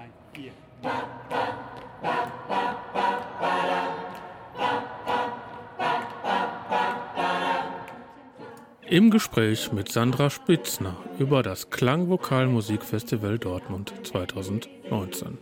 drei, vier. Im Gespräch mit Sandra Spitzner über das Klangvokal Musikfestival Dortmund 2019.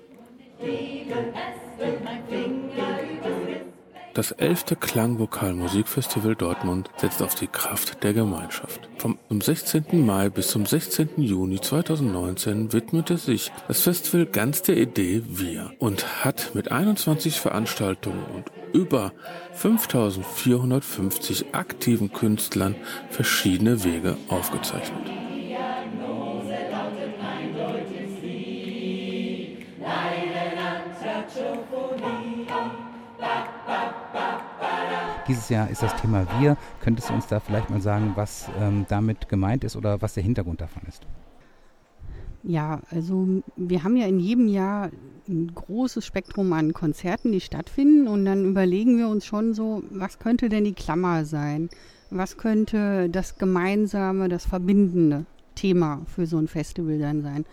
Das 11. Klangvokal Musikfestival Dortmund setzt auf die Kraft der Gemeinschaft. Vom 16. Mai bis zum 16. Juni 2019 widmete sich das Festival ganz der Idee Wir und hat mit 21 Veranstaltungen und über 5450 aktiven Künstlern verschiedene Wege aufgezeichnet. Dieses Jahr ist das Thema Wir. Könntest du uns da vielleicht mal sagen, was ähm, damit gemeint ist oder was der Hintergrund davon ist? Ja, also wir haben ja in jedem Jahr ein großes Spektrum an Konzerten, die stattfinden und dann überlegen wir uns schon so, was könnte denn die Klammer sein? Was könnte das gemeinsame, das verbindende Thema für so ein Festival dann sein?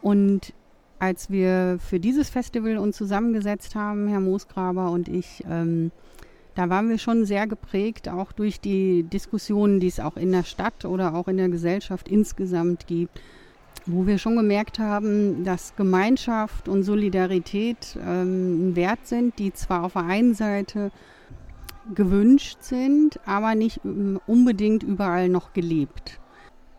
Und als wir für dieses Festival uns zusammengesetzt haben, Herr Moosgraber und ich, ähm, da waren wir schon sehr geprägt, auch durch die Diskussionen, die es auch in der Stadt oder auch in der Gesellschaft insgesamt gibt, wo wir schon gemerkt haben, dass Gemeinschaft und Solidarität ähm, ein Wert sind, die zwar auf der einen Seite gewünscht sind, aber nicht ähm, unbedingt überall noch gelebt.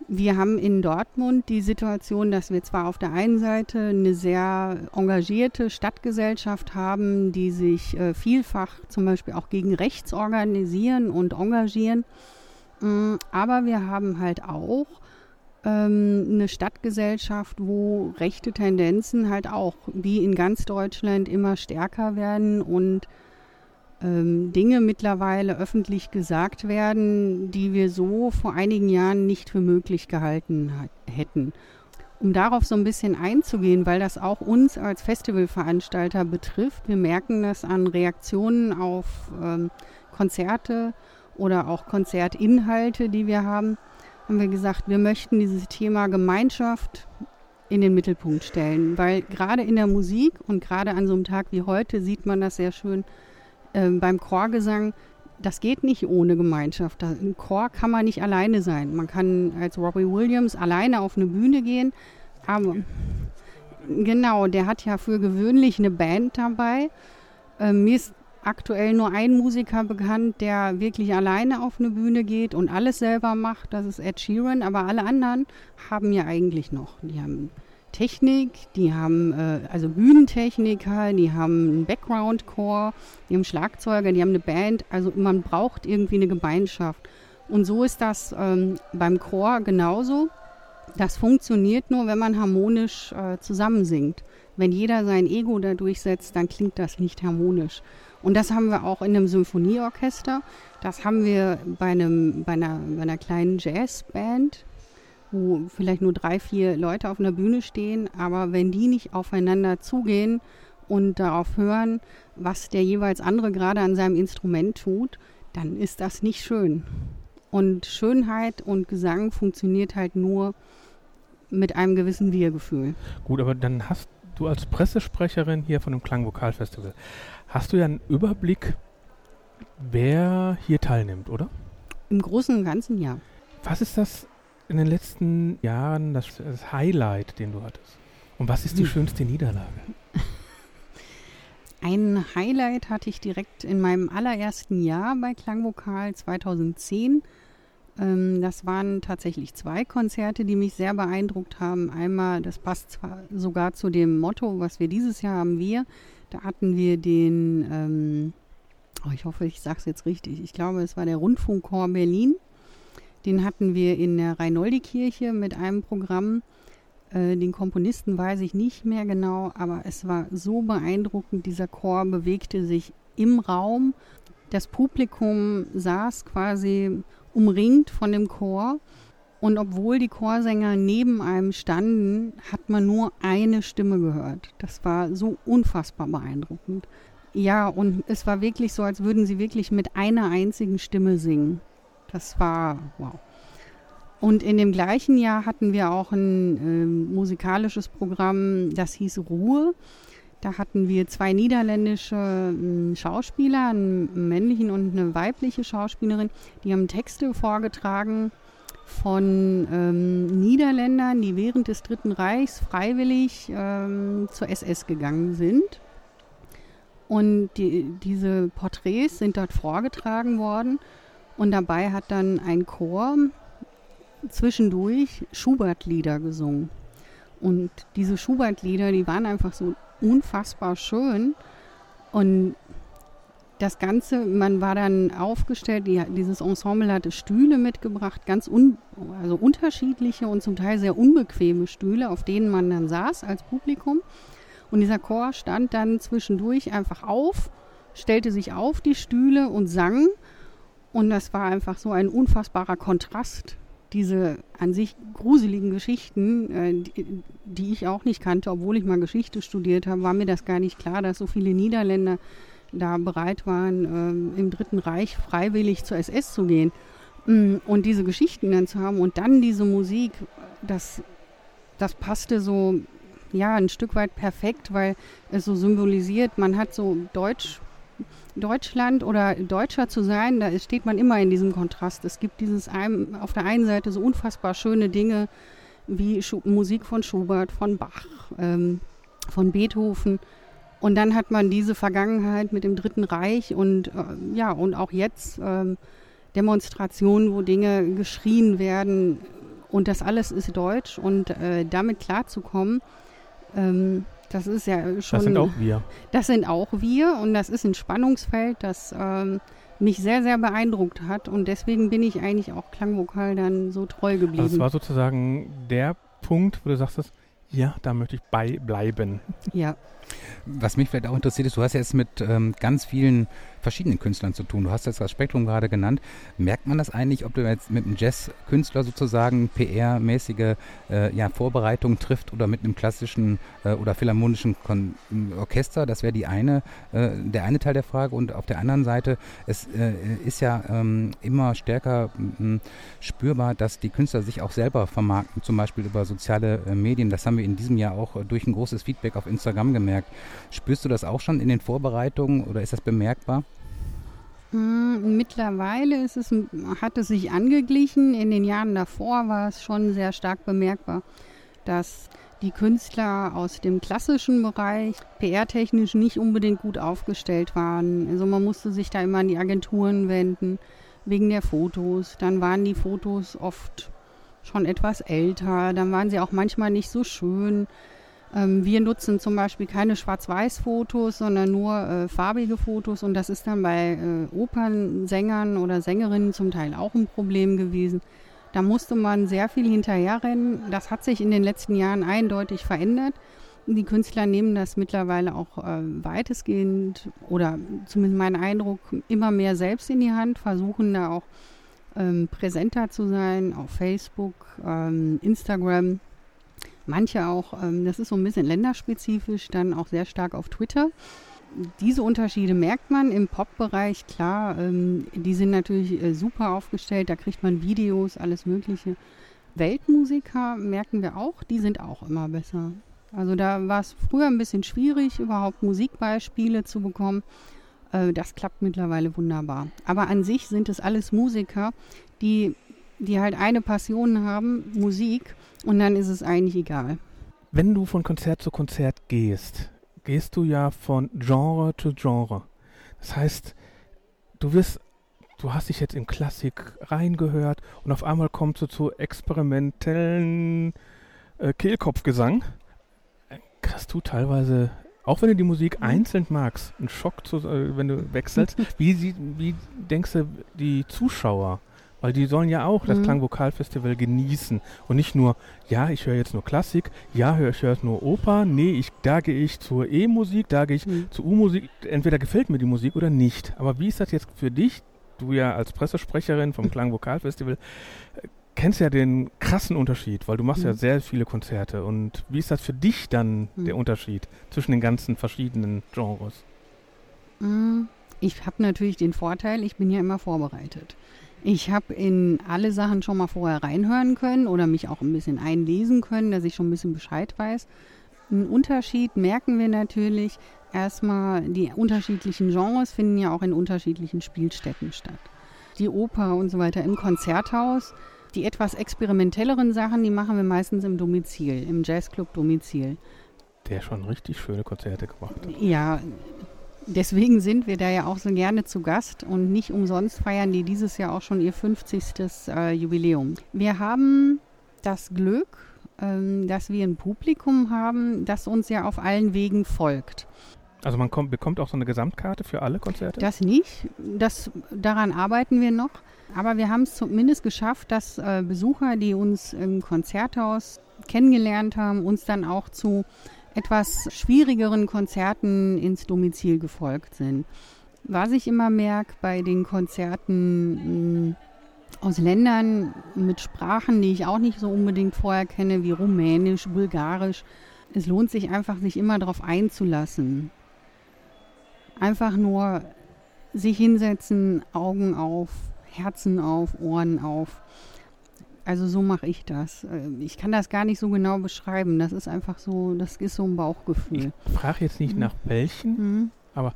Wir haben in Dortmund die Situation, dass wir zwar auf der einen Seite eine sehr engagierte Stadtgesellschaft haben, die sich äh, vielfach zum Beispiel auch gegen rechts organisieren und engagieren, mm, aber wir haben halt auch ähm, eine Stadtgesellschaft, wo rechte Tendenzen halt auch wie in ganz Deutschland immer stärker werden und ähm, Dinge mittlerweile öffentlich gesagt werden, die wir so vor einigen Jahren nicht für möglich gehalten hätten. Um darauf so ein bisschen einzugehen, weil das auch uns als Festivalveranstalter betrifft, wir merken das an Reaktionen auf ähm, Konzerte oder auch Konzertinhalte, die wir haben, haben wir gesagt, wir möchten dieses Thema Gemeinschaft in den Mittelpunkt stellen, weil gerade in der Musik und gerade an so einem Tag wie heute sieht man das sehr schön, äh, beim Chorgesang, das geht nicht ohne Gemeinschaft. Im Chor kann man nicht alleine sein. Man kann als Robbie Williams alleine auf eine Bühne gehen, aber genau, der hat ja für gewöhnlich eine Band dabei. Äh, mir ist aktuell nur ein Musiker bekannt, der wirklich alleine auf eine Bühne geht und alles selber macht. Das ist Ed Sheeran, aber alle anderen haben ja eigentlich noch. Die haben Technik, die haben äh, also Bühnentechniker, die haben einen Background-Chor, die haben Schlagzeuger, die haben eine Band. Also man braucht irgendwie eine Gemeinschaft. Und so ist das ähm, beim Chor genauso. Das funktioniert nur, wenn man harmonisch äh, zusammensingt. Wenn jeder sein Ego da durchsetzt, dann klingt das nicht harmonisch. Und das haben wir auch in einem Symphonieorchester. Das haben wir bei, einem, bei, einer, bei einer kleinen Jazzband wo vielleicht nur drei, vier Leute auf einer Bühne stehen, aber wenn die nicht aufeinander zugehen und darauf hören, was der jeweils andere gerade an seinem Instrument tut, dann ist das nicht schön. Und Schönheit und Gesang funktioniert halt nur mit einem gewissen Wir-Gefühl. Gut, aber dann hast du als Pressesprecherin hier von dem Klangvokalfestival, hast du ja einen Überblick, wer hier teilnimmt, oder? Im Großen und Ganzen ja. Was ist das in den letzten Jahren das, das Highlight, den du hattest? Und was ist die hm. schönste Niederlage? Ein Highlight hatte ich direkt in meinem allerersten Jahr bei Klangvokal 2010. Ähm, das waren tatsächlich zwei Konzerte, die mich sehr beeindruckt haben. Einmal, das passt zwar sogar zu dem Motto, was wir dieses Jahr haben, wir. Da hatten wir den, ähm, oh, ich hoffe, ich sage es jetzt richtig. Ich glaube, es war der Rundfunkchor Berlin den hatten wir in der Reinoldi-Kirche mit einem Programm. Äh, den Komponisten weiß ich nicht mehr genau, aber es war so beeindruckend. Dieser Chor bewegte sich im Raum. Das Publikum saß quasi umringt von dem Chor. Und obwohl die Chorsänger neben einem standen, hat man nur eine Stimme gehört. Das war so unfassbar beeindruckend. Ja, und es war wirklich so, als würden sie wirklich mit einer einzigen Stimme singen. Das war wow. Und in dem gleichen Jahr hatten wir auch ein äh, musikalisches Programm, das hieß Ruhe. Da hatten wir zwei niederländische äh, Schauspieler, einen männlichen und eine weibliche Schauspielerin, die haben Texte vorgetragen von ähm, Niederländern, die während des Dritten Reichs freiwillig ähm, zur SS gegangen sind. Und die, diese Porträts sind dort vorgetragen worden. Und dabei hat dann ein Chor zwischendurch Schubert-Lieder gesungen. Und diese Schubert-Lieder, die waren einfach so unfassbar schön. Und das Ganze, man war dann aufgestellt, die, dieses Ensemble hatte Stühle mitgebracht, ganz un, also unterschiedliche und zum Teil sehr unbequeme Stühle, auf denen man dann saß als Publikum. Und dieser Chor stand dann zwischendurch einfach auf, stellte sich auf die Stühle und sang. Und das war einfach so ein unfassbarer Kontrast diese an sich gruseligen Geschichten, äh, die, die, ich auch nicht kannte, obwohl ich mal Geschichte studiert habe, war mir das gar nicht klar, dass so viele Niederländer da bereit waren, ähm, im Dritten Reich freiwillig zur SS zu gehen. Mm, und diese Geschichten dann zu haben und dann diese Musik, das, das passte so, ja, ein Stück weit perfekt, weil es so symbolisiert, man hat so Deutsch Deutschland oder Deutscher zu sein, da steht man immer in diesem Kontrast. Es gibt dieses ein, auf der einen Seite so unfassbar schöne Dinge wie Schu Musik von Schubert, von Bach, ähm, von Beethoven. Und dann hat man diese Vergangenheit mit dem Dritten Reich und äh, ja, und auch jetzt ähm, Demonstrationen, wo Dinge geschrien werden und das alles ist deutsch und äh, damit klarzukommen, ähm, das ist ja schon. Das sind auch wir. Das sind auch wir und das ist ein Spannungsfeld, das ähm, mich sehr, sehr beeindruckt hat und deswegen bin ich eigentlich auch Klangvokal dann so treu geblieben. Also das war sozusagen der Punkt, wo du sagst, ja, da möchte ich bei bleiben. Ja. Was mich vielleicht auch interessiert ist, du hast jetzt mit ähm, ganz vielen verschiedenen Künstlern zu tun. Du hast jetzt das Spektrum gerade genannt. Merkt man das eigentlich, ob du jetzt mit einem Jazz-Künstler sozusagen PR-mäßige äh, ja, Vorbereitungen trifft oder mit einem klassischen äh, oder philharmonischen Kon Orchester? Das wäre die eine, äh, der eine Teil der Frage. Und auf der anderen Seite, es äh, ist ja ähm, immer stärker spürbar, dass die Künstler sich auch selber vermarkten, zum Beispiel über soziale äh, Medien. Das haben wir in diesem Jahr auch äh, durch ein großes Feedback auf Instagram gemerkt. Spürst du das auch schon in den Vorbereitungen oder ist das bemerkbar? Hm, mittlerweile ist es, hat es sich angeglichen. In den Jahren davor war es schon sehr stark bemerkbar, dass die Künstler aus dem klassischen Bereich PR-technisch nicht unbedingt gut aufgestellt waren. Also man musste sich da immer an die Agenturen wenden wegen der Fotos. Dann waren die Fotos oft schon etwas älter. Dann waren sie auch manchmal nicht so schön. Ähm, wir nutzen zum Beispiel keine Schwarz-Weiß-Fotos, sondern nur äh, farbige Fotos und das ist dann bei äh, Opernsängern oder Sängerinnen zum Teil auch ein Problem gewesen. Da musste man sehr viel hinterherrennen. Das hat sich in den letzten Jahren eindeutig verändert. Die Künstler nehmen das mittlerweile auch äh, weitestgehend oder zumindest mein Eindruck immer mehr selbst in die Hand, versuchen da auch ähm, präsenter zu sein auf Facebook, ähm, Instagram Manche auch, ähm, das ist so ein bisschen länderspezifisch, dann auch sehr stark auf Twitter. Diese Unterschiede merkt man im Pop-Bereich, klar, ähm, die sind natürlich äh, super aufgestellt, da kriegt man Videos, alles Mögliche. Weltmusiker merken wir auch, die sind auch immer besser. Also da war es früher ein bisschen schwierig, überhaupt Musikbeispiele zu bekommen. Äh, das klappt mittlerweile wunderbar. Aber an sich sind es alles Musiker, die, die halt eine Passion haben, Musik und dann ist es eigentlich egal. Wenn du von Konzert zu Konzert gehst, gehst du ja von Genre zu Genre. Das heißt, du wirst, du hast dich jetzt in Klassik reingehört und auf einmal kommst du zu experimentellen äh, Kehlkopfgesang. Hast du teilweise, auch wenn du die Musik mhm. einzeln magst, einen Schock, zu, äh, wenn du wechselst. wie, wie denkst du, die Zuschauer weil die sollen ja auch das mhm. Klangvokalfestival genießen und nicht nur, ja, ich höre jetzt nur Klassik, ja, hör, ich höre nur Oper, nee, ich, da gehe ich zur E-Musik, da gehe ich mhm. zur U-Musik. Entweder gefällt mir die Musik oder nicht. Aber wie ist das jetzt für dich? Du ja als Pressesprecherin vom Klangvokalfestival äh, kennst ja den krassen Unterschied, weil du machst mhm. ja sehr viele Konzerte. Und wie ist das für dich dann mhm. der Unterschied zwischen den ganzen verschiedenen Genres? Mhm. Ich habe natürlich den Vorteil, ich bin ja immer vorbereitet. Ich habe in alle Sachen schon mal vorher reinhören können oder mich auch ein bisschen einlesen können, dass ich schon ein bisschen Bescheid weiß. Einen Unterschied merken wir natürlich. Erstmal, die unterschiedlichen Genres finden ja auch in unterschiedlichen Spielstätten statt. Die Oper und so weiter im Konzerthaus. Die etwas experimentelleren Sachen, die machen wir meistens im Domizil, im Jazzclub Domizil. Der schon richtig schöne Konzerte gemacht hat. Ja, Deswegen sind wir da ja auch so gerne zu Gast und nicht umsonst feiern die dieses Jahr auch schon ihr 50. Äh, Jubiläum. Wir haben das Glück, ähm, dass wir ein Publikum haben, das uns ja auf allen Wegen folgt. Also man kommt, bekommt auch so eine Gesamtkarte für alle Konzerte? Das nicht. Das, daran arbeiten wir noch. Aber wir haben es zumindest geschafft, dass äh, Besucher, die uns im Konzerthaus kennengelernt haben, uns dann auch zu etwas schwierigeren Konzerten ins Domizil gefolgt sind. Was ich immer merke bei den Konzerten mh, aus Ländern mit Sprachen, die ich auch nicht so unbedingt vorher kenne, wie Rumänisch, Bulgarisch, es lohnt sich einfach, sich immer darauf einzulassen. Einfach nur sich hinsetzen, Augen auf, Herzen auf, Ohren auf also so mache ich das. Äh, ich kann das gar nicht so genau beschreiben. Das ist einfach so, das ist so ein Bauchgefühl. Ich frage jetzt nicht mhm. nach welchen, mhm. aber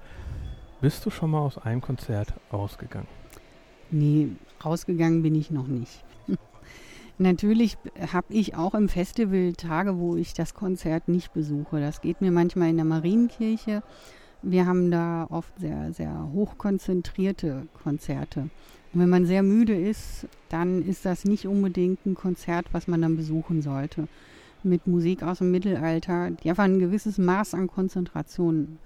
bist du schon mal aus einem Konzert rausgegangen? Nee, rausgegangen bin ich noch nicht. Natürlich habe ich auch im Festival Tage, wo ich das Konzert nicht besuche. Das geht mir manchmal in der Marienkirche. Wir haben da oft sehr, sehr hochkonzentrierte Konzerte. Und wenn man sehr müde ist, dann ist das nicht unbedingt ein Konzert, was man dann besuchen sollte. Mit Musik aus dem Mittelalter, die einfach ein gewisses Maß an Konzentration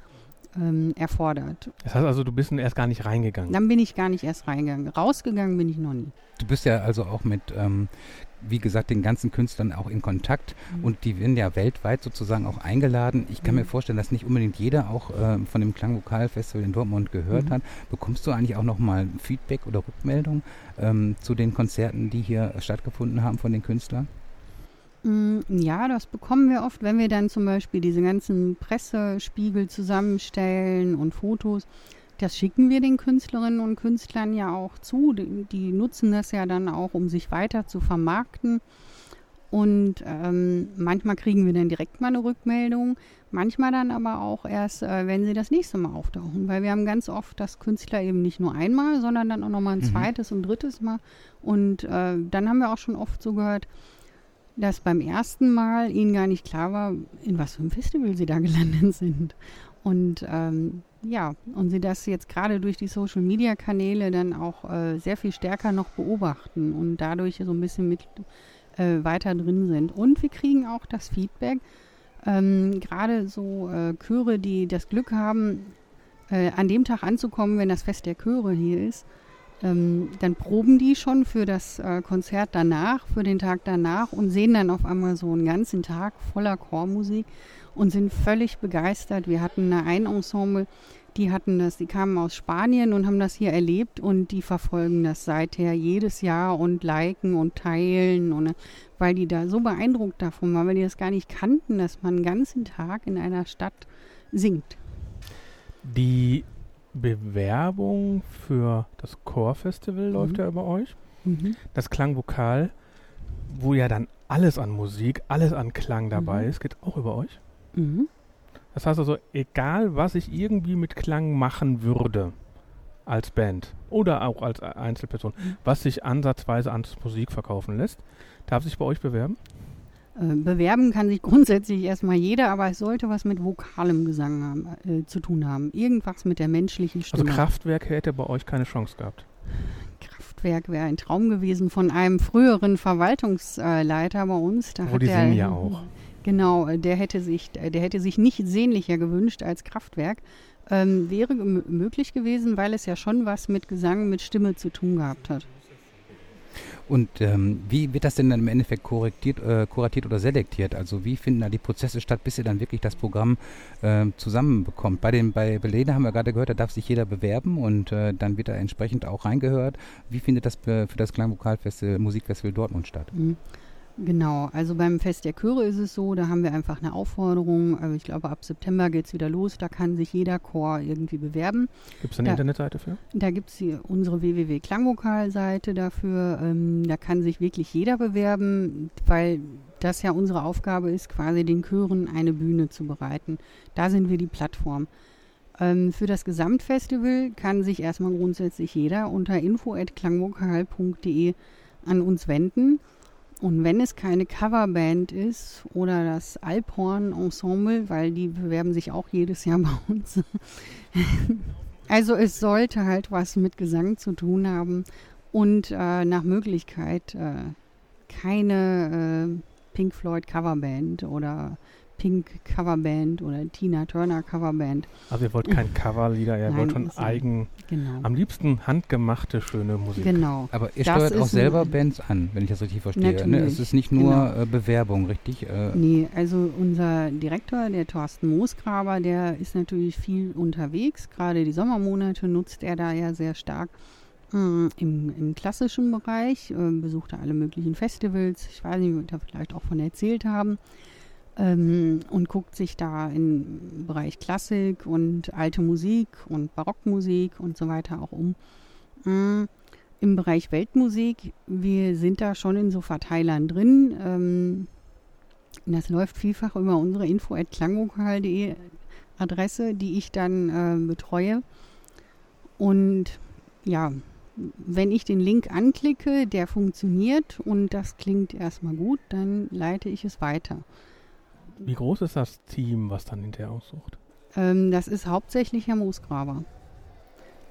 ähm, erfordert. Das heißt also, du bist erst gar nicht reingegangen? Dann bin ich gar nicht erst reingegangen. Rausgegangen bin ich noch nie. Du bist ja also auch mit ähm, wie gesagt, den ganzen Künstlern auch in Kontakt mhm. und die werden ja weltweit sozusagen auch eingeladen. Ich kann mhm. mir vorstellen, dass nicht unbedingt jeder auch äh, von dem Klangvokalfestival in Dortmund gehört mhm. hat. Bekommst du eigentlich auch nochmal Feedback oder Rückmeldung ähm, zu den Konzerten, die hier stattgefunden haben von den Künstlern? Mm, ja, das bekommen wir oft, wenn wir dann zum Beispiel diese ganzen Pressespiegel zusammenstellen und Fotos. Das schicken wir den Künstlerinnen und Künstlern ja auch zu. Die, die nutzen das ja dann auch, um sich weiter zu vermarkten. Und ähm, manchmal kriegen wir dann direkt mal eine Rückmeldung, manchmal dann aber auch erst, äh, wenn sie das nächste Mal auftauchen. Weil wir haben ganz oft, dass Künstler eben nicht nur einmal, sondern dann auch nochmal ein mhm. zweites und drittes Mal. Und äh, dann haben wir auch schon oft so gehört, dass beim ersten Mal ihnen gar nicht klar war, in was für einem Festival sie da gelandet sind. Und ähm, ja, und sie das jetzt gerade durch die Social-Media-Kanäle dann auch äh, sehr viel stärker noch beobachten und dadurch so ein bisschen mit äh, weiter drin sind. Und wir kriegen auch das Feedback, ähm, gerade so äh, Chöre, die das Glück haben, äh, an dem Tag anzukommen, wenn das Fest der Chöre hier ist, ähm, dann proben die schon für das äh, Konzert danach, für den Tag danach und sehen dann auf einmal so einen ganzen Tag voller Chormusik und sind völlig begeistert. Wir hatten ein Ensemble, die hatten das, die kamen aus Spanien und haben das hier erlebt und die verfolgen das seither jedes Jahr und liken und teilen und weil die da so beeindruckt davon waren, weil die das gar nicht kannten, dass man einen ganzen Tag in einer Stadt singt. Die Bewerbung für das Chorfestival mhm. läuft ja über euch. Mhm. Das Klangvokal, wo ja dann alles an Musik, alles an Klang dabei mhm. ist, geht auch über euch. Mhm. Das heißt also, egal was ich irgendwie mit Klang machen würde, als Band oder auch als Einzelperson, mhm. was sich ansatzweise an Musik verkaufen lässt, darf sich bei euch bewerben? Äh, bewerben kann sich grundsätzlich erstmal jeder, aber es sollte was mit vokalem Gesang haben, äh, zu tun haben. Irgendwas mit der menschlichen also Stimme. Also Kraftwerk hätte bei euch keine Chance gehabt. Kraftwerk wäre ein Traum gewesen von einem früheren Verwaltungsleiter bei uns. Da Wo die singen ja auch. Genau, äh, der hätte sich, äh, der hätte sich nicht sehnlicher gewünscht als Kraftwerk. Ähm, wäre möglich gewesen, weil es ja schon was mit Gesang, mit Stimme zu tun gehabt hat. Und ähm, wie wird das denn dann im Endeffekt korrektiert, äh, kuratiert oder selektiert? Also wie finden da die Prozesse statt, bis ihr dann wirklich das Programm äh, zusammenbekommt? Bei den bei Belene haben wir gerade gehört, da darf sich jeder bewerben und äh, dann wird da entsprechend auch reingehört. Wie findet das für das Klangvokalfestival, Musikfestival Dortmund statt? Mhm. Genau, also beim Fest der Chöre ist es so, da haben wir einfach eine Aufforderung. Also ich glaube, ab September geht es wieder los. Da kann sich jeder Chor irgendwie bewerben. Gibt es eine Da- Internetseite für? Da gibt es unsere www.klangvokal-Seite dafür. Ähm, da kann sich wirklich jeder bewerben, weil das ja unsere Aufgabe ist, quasi den Chören eine Bühne zu bereiten. Da sind wir die Plattform. Ähm, für das Gesamtfestival kann sich erstmal grundsätzlich jeder unter info.klangvokal.de an uns wenden. Und wenn es keine Coverband ist oder das Alphorn-Ensemble, weil die bewerben sich auch jedes Jahr bei uns. also es sollte halt was mit Gesang zu tun haben und äh, nach Möglichkeit äh, keine äh, Pink Floyd Coverband oder Pink Coverband oder Tina Turner Coverband. Also ihr wollt kein Coverlieder, ihr Nein, wollt schon eigen, Genau. am liebsten handgemachte, schöne Musik. Genau. Aber ihr Das steuert auch selber Bands an, wenn ich das richtig verstehe. Ne? Natürlich, Es ist nicht nur genau. äh, Bewerbung, richtig? Äh, Nee, also unser Direktor, der Thorsten Moosgraber, der ist natürlich viel unterwegs. Gerade die Sommermonate nutzt er da ja sehr stark mm, im, im klassischen Bereich, äh, besucht er alle möglichen Festivals. Ich weiß nicht, wird er vielleicht auch von erzählt haben. Ähm, und guckt sich da im Bereich Klassik und alte Musik und Barockmusik und so weiter auch um. Mm, Im Bereich Weltmusik, wir sind da schon in so Verteilern drin. Ähm, das läuft vielfach über unsere info.klangvokal.de Adresse, die ich dann äh, betreue. Und ja, wenn ich den Link anklicke, der funktioniert und das klingt erstmal gut, dann leite ich es weiter. Wie groß ist das Team, was dann hinterher aussucht? Ähm, das ist hauptsächlich Herr Moosgraber.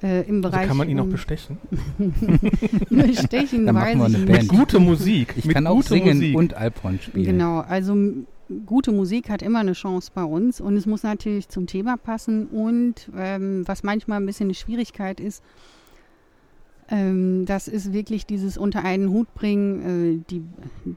Äh, Im Also Bereich kann man ihn auch ähm, bestechen? bestechen, Dann weiß machen wir ich eine nicht. Band. Gute Musik. ich mit kann auch singen Musik. und Alphorn spielen. Genau, also gute Musik hat immer eine Chance bei uns und es muss natürlich zum Thema passen und ähm, was manchmal ein bisschen eine Schwierigkeit ist, ähm, das ist wirklich dieses unter einen Hut bringen, äh, die,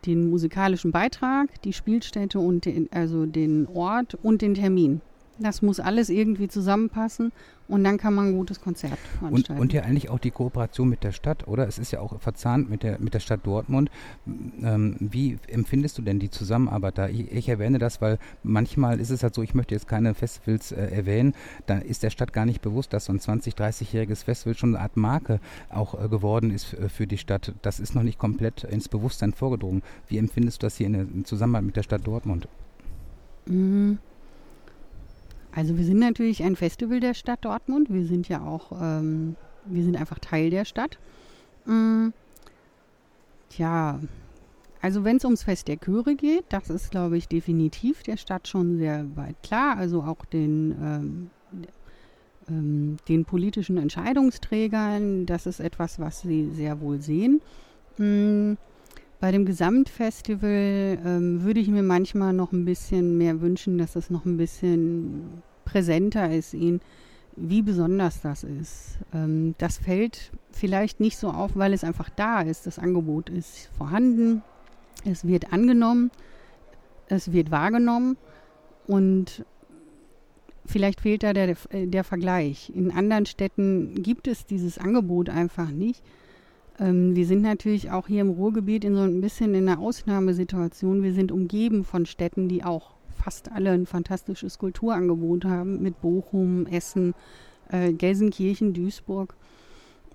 den musikalischen Beitrag, die Spielstätte und den, also den Ort und den Termin. Das muss alles irgendwie zusammenpassen und dann kann man ein gutes Konzert Und, veranstalten. und ja eigentlich auch die Kooperation mit der Stadt, oder? Es ist ja auch verzahnt mit der, mit der Stadt Dortmund. Ähm, wie empfindest du denn die Zusammenarbeit da? Ich, ich erwähne das, weil manchmal ist es halt so, ich möchte jetzt keine Festivals äh, erwähnen, da ist der Stadt gar nicht bewusst, dass so ein 20-, 30-jähriges Festival schon eine Art Marke auch äh, geworden ist äh, für die Stadt. Das ist noch nicht komplett ins Bewusstsein vorgedrungen. Wie empfindest du das hier in der in Zusammenarbeit mit der Stadt Dortmund? Mhm. Also wir sind natürlich ein Festival der Stadt Dortmund. Wir sind ja auch, ähm, wir sind einfach Teil der Stadt. Mm. Tja, also wenn es ums Fest der Chöre geht, das ist, glaube ich, definitiv der Stadt schon sehr weit klar. Also auch den, ähm, ähm, den politischen Entscheidungsträgern, das ist etwas, was sie sehr wohl sehen. Mm. Bei dem Gesamtfestival ähm, würde ich mir manchmal noch ein bisschen mehr wünschen, dass es noch ein bisschen präsenter ist, ihnen, wie besonders das ist. Ähm, das fällt vielleicht nicht so auf, weil es einfach da ist. Das Angebot ist vorhanden, es wird angenommen, es wird wahrgenommen und vielleicht fehlt da der, der Vergleich. In anderen Städten gibt es dieses Angebot einfach nicht. Ähm, wir sind natürlich auch hier im Ruhrgebiet in so ein bisschen in einer Ausnahmesituation. Wir sind umgeben von Städten, die auch fast alle ein fantastisches Kulturangebot haben, mit Bochum, Essen, äh, Gelsenkirchen, Duisburg.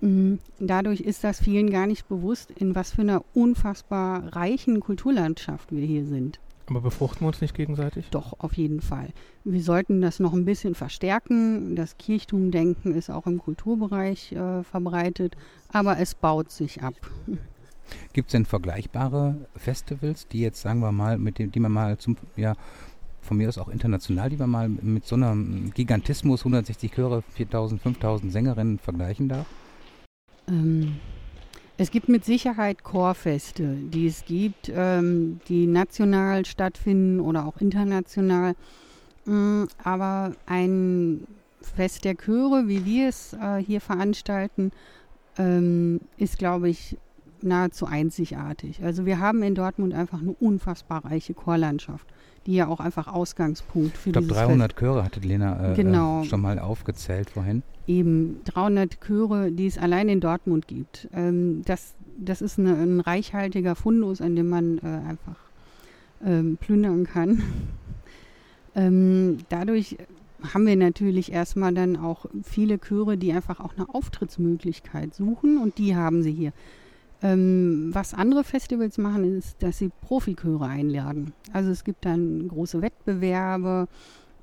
Mm, Dadurch ist das vielen gar nicht bewusst, in was für einer unfassbar reichen Kulturlandschaft wir hier sind. Aber befruchten wir uns nicht gegenseitig? Doch, auf jeden Fall. Wir sollten das noch ein bisschen verstärken. Das Kirchtumdenken ist auch im Kulturbereich äh, verbreitet, aber es baut sich ab. Gibt es denn vergleichbare Festivals, die jetzt, sagen wir mal, mit dem, die man mal zum, ja, von mir aus auch international, die man mal mit so einem Gigantismus, 160 Chöre, 4000, 5000 Sängerinnen vergleichen darf? Ähm, es gibt mit Sicherheit Chorfeste, die es gibt, ähm, die national stattfinden oder auch international. Mm, aber ein Fest der Chöre, wie wir es äh, hier veranstalten, ähm, ist, glaube ich, nahezu einzigartig. Also wir haben in Dortmund einfach eine unfassbar reiche Chorlandschaft, die ja auch einfach Ausgangspunkt für ich glaub, dieses 300 Fest. Chöre hatte Lena äh, Genau. äh, schon mal aufgezählt vorhin. Eben 300 Chöre, die es allein in Dortmund gibt. Ähm, das, das ist eine, ein reichhaltiger Fundus, an dem man äh, einfach ähm, plündern kann. ähm, dadurch haben wir natürlich erstmal dann auch viele Chöre, die einfach auch eine Auftrittsmöglichkeit suchen und die haben sie hier. Ähm, was andere Festivals machen, ist, dass sie Profichöre einladen. Also es gibt dann große Wettbewerbe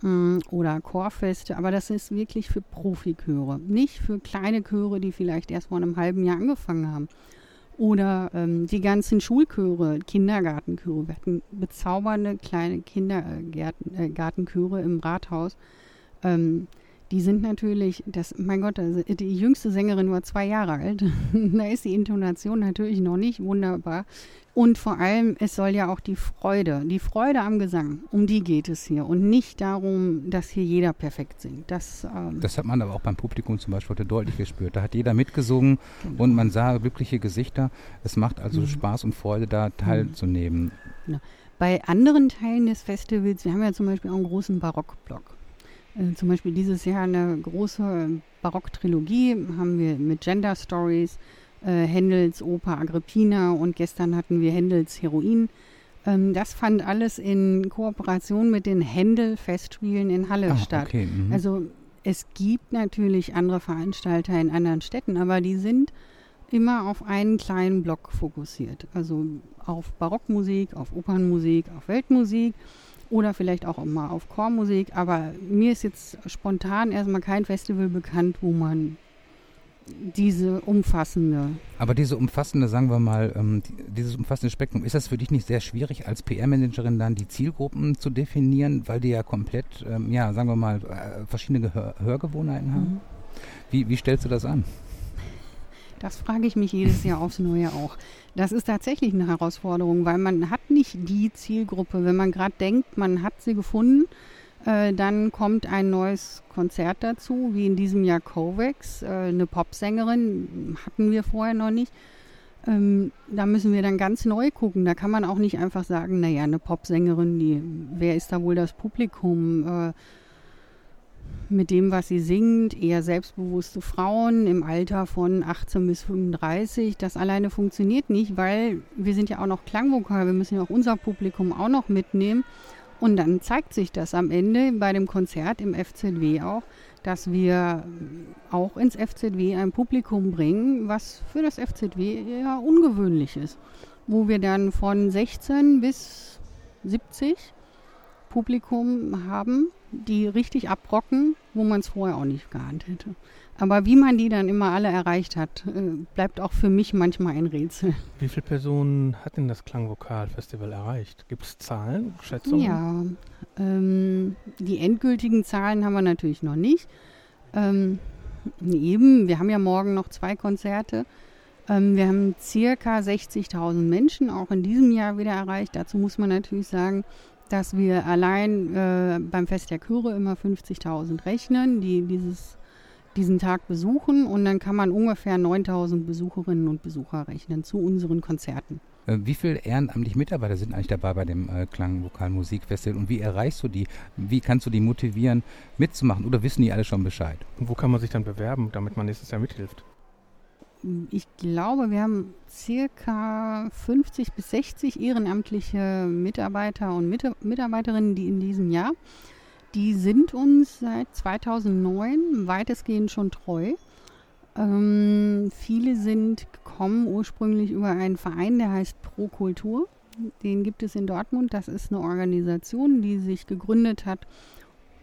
mh, oder Chorfeste, aber das ist wirklich für Profichöre, nicht für kleine Chöre, die vielleicht erst vor einem halben Jahr angefangen haben. Oder ähm, die ganzen Schulchöre, Kindergartenchöre. Wir hatten bezaubernde kleine Kindergartenchöre äh, im Rathaus. Ähm, die sind natürlich, das, mein Gott, also die jüngste Sängerin war zwei Jahre alt. da ist die Intonation natürlich noch nicht wunderbar. Und vor allem, es soll ja auch die Freude, die Freude am Gesang, um die geht es hier. Und nicht darum, dass hier jeder perfekt singt. Das, ähm, Das hat man aber auch beim Publikum zum Beispiel heute deutlich gespürt. Da hat jeder mitgesungen genau. und man sah glückliche Gesichter. Es macht also Mhm. Spaß und Freude, da teilzunehmen. Bei anderen Teilen des Festivals, wir haben ja zum Beispiel auch einen großen Barockblock. Äh, zum Beispiel dieses Jahr eine große äh, Barocktrilogie haben wir mit Gender Stories, äh, Händels Oper Agrippina und gestern hatten wir Händels Heroin. Ähm, das fand alles in Kooperation mit den Händel-Festspielen in Halle Ah, statt. okay. mhm. Also es gibt natürlich andere Veranstalter in anderen Städten, aber die sind immer auf einen kleinen Block fokussiert. Also auf Barockmusik, auf Opernmusik, auf Weltmusik oder vielleicht auch mal auf Chormusik. Aber mir ist jetzt spontan erstmal kein Festival bekannt, wo man diese umfassende Aber diese umfassende, sagen wir mal, ähm, die, dieses umfassende Spektrum, ist das für dich nicht sehr schwierig, als PR-Managerin dann die Zielgruppen zu definieren, weil die ja komplett, ähm, ja, sagen wir mal, äh, verschiedene Gehör Hörgewohnheiten haben? Mhm. Wie, wie stellst du das an? Das frage ich mich jedes Jahr aufs Neue auch. Das ist tatsächlich eine Herausforderung, weil man hat nicht die Zielgruppe. Wenn man gerade denkt, man hat sie gefunden, äh, dann kommt ein neues Konzert dazu, wie in diesem Jahr Kovacs, äh, eine Popsängerin, hatten wir vorher noch nicht. Ähm, da müssen wir dann ganz neu gucken. Da kann man auch nicht einfach sagen, naja, eine Popsängerin, die, wer ist da wohl das Publikum? Äh, mit dem, was sie singt, eher selbstbewusste Frauen im Alter von 18 bis 35. Das alleine funktioniert nicht, weil wir sind ja auch noch Klangvokal, wir müssen ja auch unser Publikum auch noch mitnehmen. Und dann zeigt sich das am Ende bei dem Konzert im FZW auch, dass wir auch ins FZW ein Publikum bringen, was für das FZW eher ungewöhnlich ist. Wo wir dann von 16 bis 70 Publikum haben, die richtig abrocken, wo man es vorher auch nicht geahnt hätte. Aber wie man die dann immer alle erreicht hat, äh, bleibt auch für mich manchmal ein Rätsel. Wie viele Personen hat denn das Klangvokalfestival erreicht? Gibt es Zahlen, Schätzungen? Ja, ähm, die endgültigen Zahlen haben wir natürlich noch nicht. Ähm, eben, wir haben ja morgen noch zwei Konzerte. Ähm, wir haben circa 60.000 Menschen auch in diesem Jahr wieder erreicht. Dazu muss man natürlich sagen, dass wir allein äh, beim Fest der Chöre immer 50.000 rechnen, die dieses, diesen Tag besuchen. Und dann kann man ungefähr 9.000 Besucherinnen und Besucher rechnen zu unseren Konzerten. Äh, Wie viele ehrenamtliche Mitarbeiter sind eigentlich dabei bei dem äh, Klangvokalmusikfestival und wie erreichst du die? Wie kannst du die motivieren, mitzumachen oder wissen die alle schon Bescheid? Und wo kann man sich dann bewerben, damit man nächstes Jahr mithilft? Ich glaube, wir haben circa 50 bis 60 ehrenamtliche Mitarbeiter und Mit Mitarbeiterinnen, die in diesem Jahr, die sind uns seit 2009 weitestgehend schon treu. Ähm, viele sind gekommen ursprünglich über einen Verein, der heißt Pro Kultur. Den gibt es in Dortmund. Das ist eine Organisation, die sich gegründet hat,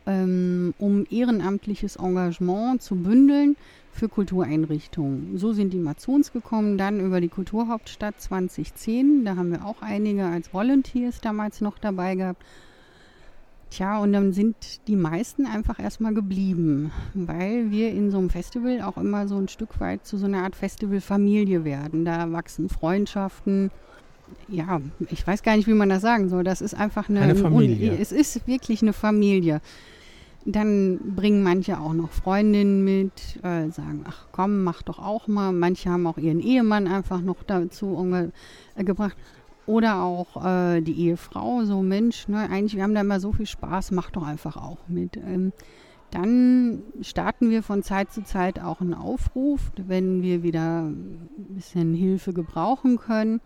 ähm, um ehrenamtliches Engagement zu bündeln für Kultureinrichtungen. So sind die mal zu uns gekommen, dann über die Kulturhauptstadt 2010. Da haben wir auch einige als Volunteers damals noch dabei gehabt. Tja, und dann sind die meisten einfach erstmal geblieben, weil wir in so einem Festival auch immer so ein Stück weit zu so einer Art Festivalfamilie werden. Da wachsen Freundschaften. Ja, ich weiß gar nicht, wie man das sagen soll. Das ist einfach eine, Eine Familie. es ist wirklich eine Familie. Dann bringen manche auch noch Freundinnen mit, äh, sagen, ach komm, mach doch auch mal. Manche haben auch ihren Ehemann einfach noch dazu äh, gebracht. Oder auch äh, die Ehefrau, so Mensch, ne, eigentlich, wir haben da immer so viel Spaß, mach doch einfach auch mit. Ähm, dann starten wir von Zeit zu Zeit auch einen Aufruf, wenn wir wieder ein bisschen Hilfe gebrauchen können.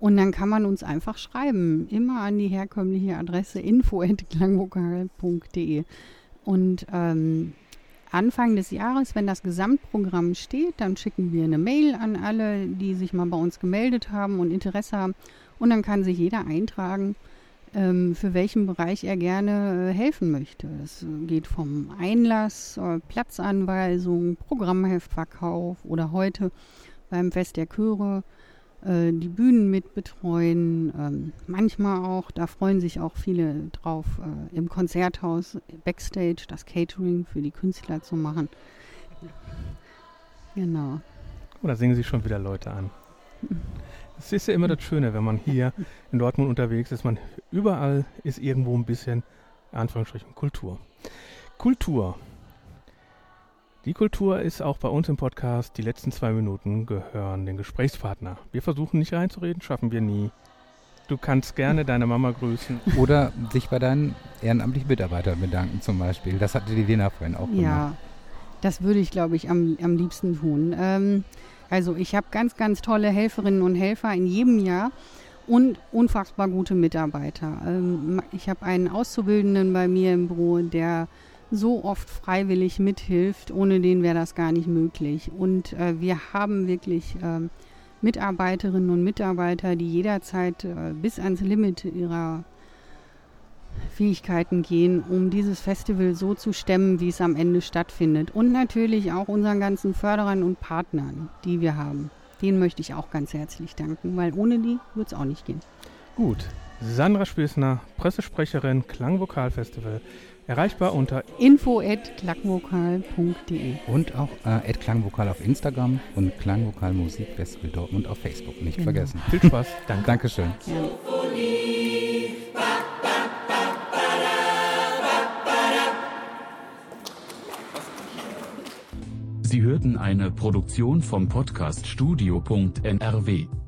Und dann kann man uns einfach schreiben, immer an die herkömmliche Adresse info.klangvokal.de. Und ähm, Anfang des Jahres, wenn das Gesamtprogramm steht, dann schicken wir eine Mail an alle, die sich mal bei uns gemeldet haben und Interesse haben. Und dann kann sich jeder eintragen, ähm, für welchen Bereich er gerne äh, helfen möchte. Es geht vom Einlass, äh, Platzanweisung, Programmheftverkauf oder heute beim Fest der Chöre äh, die Bühnen mitbetreuen. Ähm, manchmal auch, da freuen sich auch viele drauf, äh, im Konzerthaus Backstage das Catering für die Künstler zu machen. Genau. Oder oh, singen sich schon wieder Leute an. Es ist ja immer das Schöne, wenn man hier in Dortmund unterwegs ist. Man überall ist irgendwo ein bisschen, Anführungsstrichen, Kultur. Kultur. Die Kultur ist auch bei uns im Podcast. Die letzten zwei Minuten gehören den Gesprächspartner. Wir versuchen nicht reinzureden, schaffen wir nie. Du kannst gerne deine Mama grüßen. Oder sich bei deinen ehrenamtlichen Mitarbeitern bedanken zum Beispiel. Das hatte die Lena vorhin auch gemacht. Ja, das würde ich, glaube ich, am, am liebsten tun. Ähm, also ich habe ganz, ganz tolle Helferinnen und Helfer in jedem Jahr und unfassbar gute Mitarbeiter. Ähm, ich habe einen Auszubildenden bei mir im Büro, der so oft freiwillig mithilft. Ohne den wäre das gar nicht möglich. Und äh, wir haben wirklich äh, Mitarbeiterinnen und Mitarbeiter, die jederzeit äh, bis ans Limit ihrer Fähigkeiten gehen, um dieses Festival so zu stemmen, wie es am Ende stattfindet. Und natürlich auch unseren ganzen Förderern und Partnern, die wir haben. Denen möchte ich auch ganz herzlich danken, weil ohne die wird es auch nicht gehen. Gut. Sandra Spießner, Pressesprecherin Klangvokalfestival. Erreichbar unter info.klangvokal.de und auch äh, klangvokal auf Instagram und Klangvokal Musikfestival Dortmund auf Facebook. Nicht genau. vergessen. Viel Spaß. Danke. Dankeschön. Ja. Sie hörten eine Produktion vom Podcast Studio.nrw.